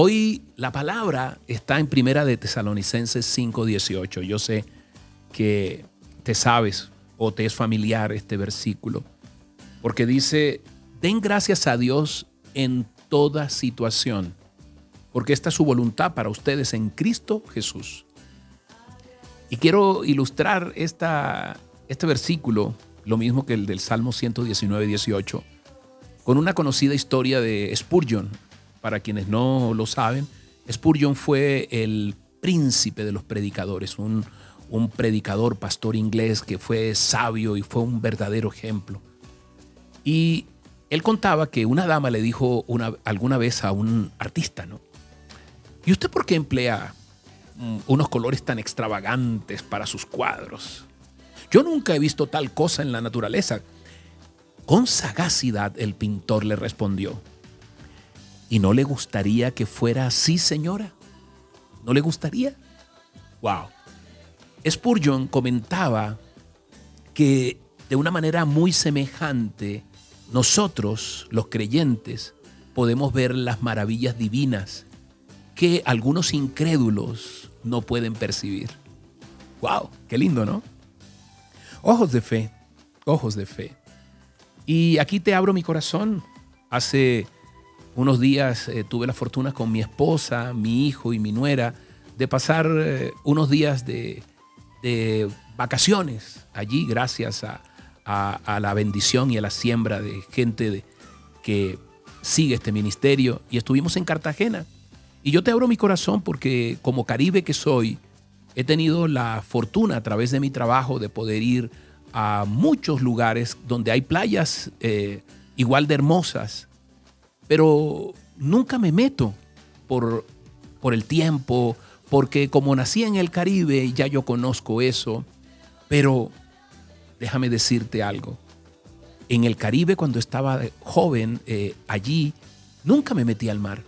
Hoy la palabra está en Primera de Tesalonicenses 5:18. Yo sé que te sabes o te es familiar este versículo, porque dice, den gracias a Dios en toda situación, porque esta es su voluntad para ustedes en Cristo Jesús. Y quiero ilustrar esta, este versículo, lo mismo que el del Salmo 119, 18, con una conocida historia de Spurgeon. Para quienes no lo saben, Spurgeon fue el príncipe de los predicadores, un, predicador, pastor inglés que fue sabio y fue un verdadero ejemplo. Y él contaba que una dama le dijo una, alguna vez a un artista, ¿no? ¿Y usted por qué emplea mm, unos colores tan extravagantes para sus cuadros? Yo nunca he visto tal cosa en la naturaleza. Con sagacidad el pintor le respondió, ¿y no le gustaría que fuera así, señora? ¿No le gustaría? ¡Wow! Spurgeon comentaba que de una manera muy semejante, nosotros, los creyentes, podemos ver las maravillas divinas que algunos incrédulos no pueden percibir. ¡Wow! ¡Qué lindo, ¿no? Ojos de fe, ojos de fe. Y aquí te abro mi corazón. Hace unos días eh, tuve la fortuna con mi esposa, mi hijo y mi nuera de pasar eh, unos días de, vacaciones allí gracias a, la bendición y a la siembra de gente que sigue este ministerio. Y estuvimos en Cartagena. Y yo te abro mi corazón porque como Caribe que soy, he tenido la fortuna a través de mi trabajo de poder ir a muchos lugares donde hay playas eh, igual de hermosas, pero nunca me meto por, por el tiempo, porque como nací en el Caribe, ya yo conozco eso, pero déjame decirte algo. En el Caribe, cuando estaba joven, eh, allí, nunca me metí al mar.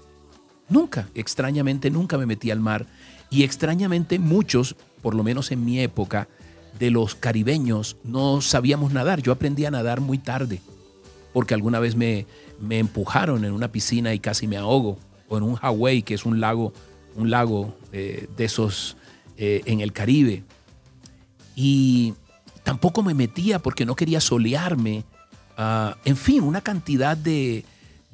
Nunca, extrañamente, nunca me metí al mar. Y extrañamente muchos, por lo menos en mi época, de los caribeños no sabíamos nadar. Yo aprendí a nadar muy tarde, porque alguna vez me, me empujaron en una piscina y casi me ahogo, o en un Hawaii, que es un lago, un lago eh, de esos eh, en el Caribe. Y tampoco me metía porque no quería solearme. Ah, en fin, una cantidad de,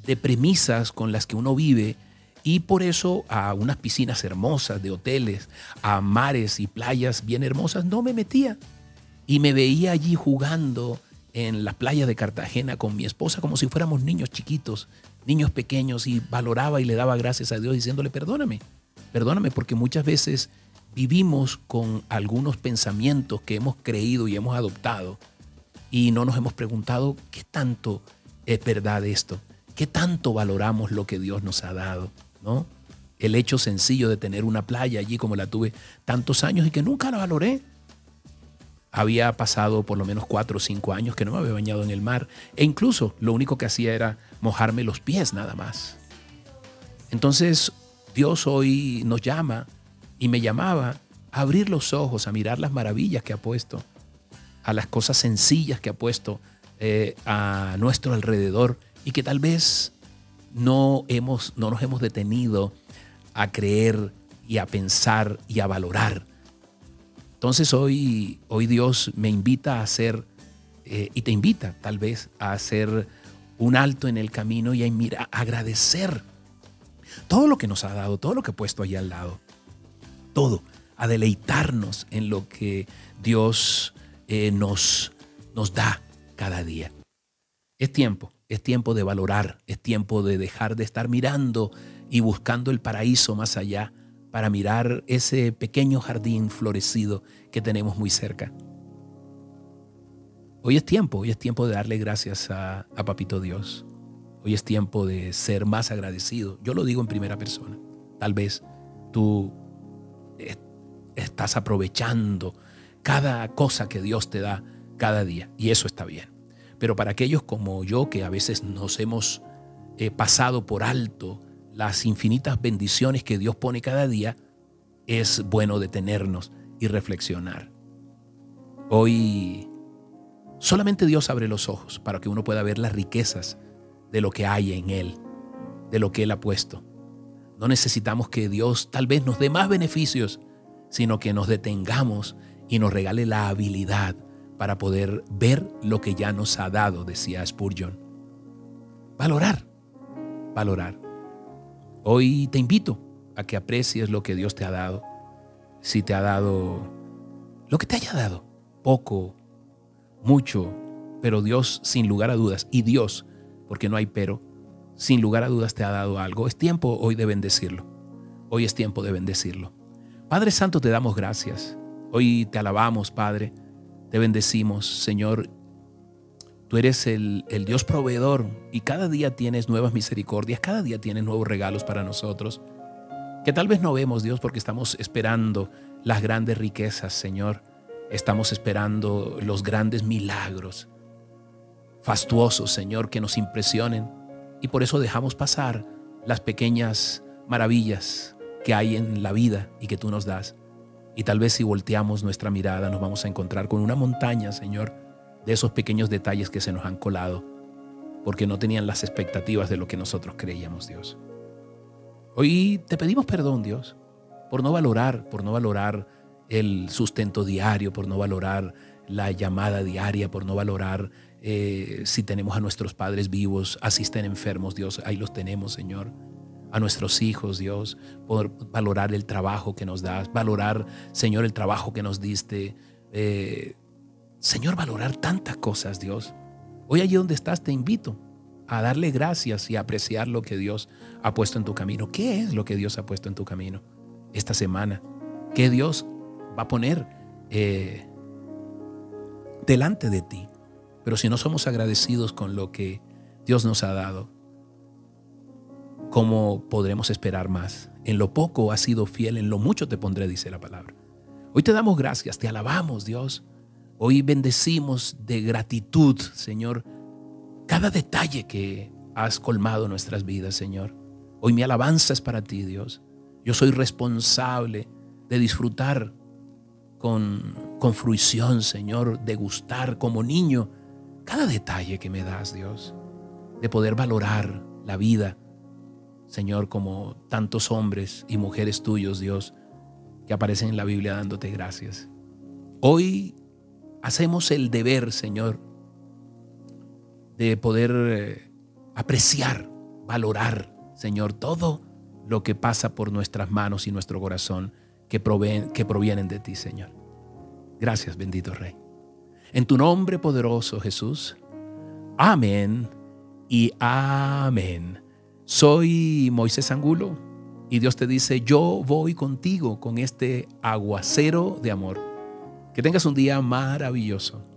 de premisas con las que uno vive y por eso a unas piscinas hermosas de hoteles, a mares y playas bien hermosas, no me metía. Y me veía allí jugando en la playa de Cartagena con mi esposa como si fuéramos niños chiquitos, niños pequeños, y valoraba y le daba gracias a Dios diciéndole, perdóname, perdóname, porque muchas veces vivimos con algunos pensamientos que hemos creído y hemos adoptado y no nos hemos preguntado qué tanto es verdad esto, qué tanto valoramos lo que Dios nos ha dado. El hecho sencillo de tener una playa allí como la tuve tantos años y que nunca la valoré. Había pasado por lo menos cuatro o cinco años que no me había bañado en el mar e incluso lo único que hacía era mojarme los pies nada más. Entonces Dios hoy nos llama y me llamaba a abrir los ojos, a mirar las maravillas que ha puesto, a las cosas sencillas que ha puesto eh, a nuestro alrededor y que tal vez no, hemos, no nos hemos detenido a creer y a pensar y a valorar. Entonces hoy, hoy Dios me invita a hacer, eh, y te invita tal vez a hacer un alto en el camino y a, agradecer todo lo que nos ha dado, todo lo que ha puesto ahí al lado, todo, a deleitarnos en lo que Dios eh, nos, nos da cada día. Es tiempo es tiempo de valorar, es tiempo de dejar de estar mirando y buscando el paraíso más allá para mirar ese pequeño jardín florecido que tenemos muy cerca. Hoy es tiempo, hoy es tiempo de darle gracias a, Papito Dios. Hoy es tiempo de ser más agradecido. Yo lo digo en primera persona. Tal vez tú estás aprovechando cada cosa que Dios te da cada día y eso está bien. Pero para aquellos como yo que a veces nos hemos eh, pasado por alto las infinitas bendiciones que Dios pone cada día, es bueno detenernos y reflexionar. Hoy solamente Dios abre los ojos para que uno pueda ver las riquezas de lo que hay en Él, de lo que Él ha puesto. No necesitamos que Dios tal vez nos dé más beneficios, sino que nos detengamos y nos regale la habilidad para poder ver lo que ya nos ha dado, decía Spurgeon. Valorar, valorar. Hoy te invito a que aprecies lo que Dios te ha dado. Si te ha dado lo que te haya dado, poco, mucho, pero Dios sin lugar a dudas, y Dios, porque no hay pero, sin lugar a dudas te ha dado algo. Es tiempo hoy de bendecirlo. Hoy es tiempo de bendecirlo. Padre Santo, te damos gracias. Hoy te alabamos, Padre. Te bendecimos, Señor. Tú eres el, el, Dios proveedor y cada día tienes nuevas misericordias, cada día tienes nuevos regalos para nosotros, que tal vez no vemos, Dios, porque estamos esperando las grandes riquezas, Señor. Estamos esperando los grandes milagros fastuosos, Señor, que nos impresionen. Y por eso dejamos pasar las pequeñas maravillas que hay en la vida y que tú nos das. Y tal vez si volteamos nuestra mirada nos vamos a encontrar con una montaña, Señor, de esos pequeños detalles que se nos han colado, porque no tenían las expectativas de lo que nosotros creíamos, Dios. Hoy te pedimos perdón, Dios, por no valorar, por no valorar el sustento diario, por no valorar la llamada diaria, por no valorar eh, si tenemos a nuestros padres vivos, así estén enfermos, Dios, ahí los tenemos, Señor a nuestros hijos, Dios, por valorar el trabajo que nos das, valorar, Señor, el trabajo que nos diste. Eh, Señor, valorar tantas cosas, Dios. Hoy allí donde estás te invito a darle gracias y a apreciar lo que Dios ha puesto en tu camino. ¿Qué es lo que Dios ha puesto en tu camino esta semana? ¿Qué Dios va a poner eh, delante de ti? Pero si no somos agradecidos con lo que Dios nos ha dado, ¿cómo podremos esperar más? En lo poco has sido fiel, en lo mucho te pondré, dice la palabra. Hoy te damos gracias, te alabamos, Dios. Hoy bendecimos de gratitud, Señor, cada detalle que has colmado nuestras vidas, Señor. Hoy mi alabanza es para ti, Dios. Yo soy responsable de disfrutar con, con fruición, Señor, de gustar como niño cada detalle que me das, Dios, de poder valorar la vida, Señor, como tantos hombres y mujeres tuyos, Dios, que aparecen en la Biblia dándote gracias. Hoy hacemos el deber, Señor, de poder eh, apreciar, valorar, Señor, todo lo que pasa por nuestras manos y nuestro corazón que, que provienen de ti, Señor. Gracias, bendito Rey. En tu nombre poderoso, Jesús. Amén y amén. Soy Moisés Angulo y Dios te dice, yo voy contigo con este aguacero de amor. Que tengas un día maravilloso.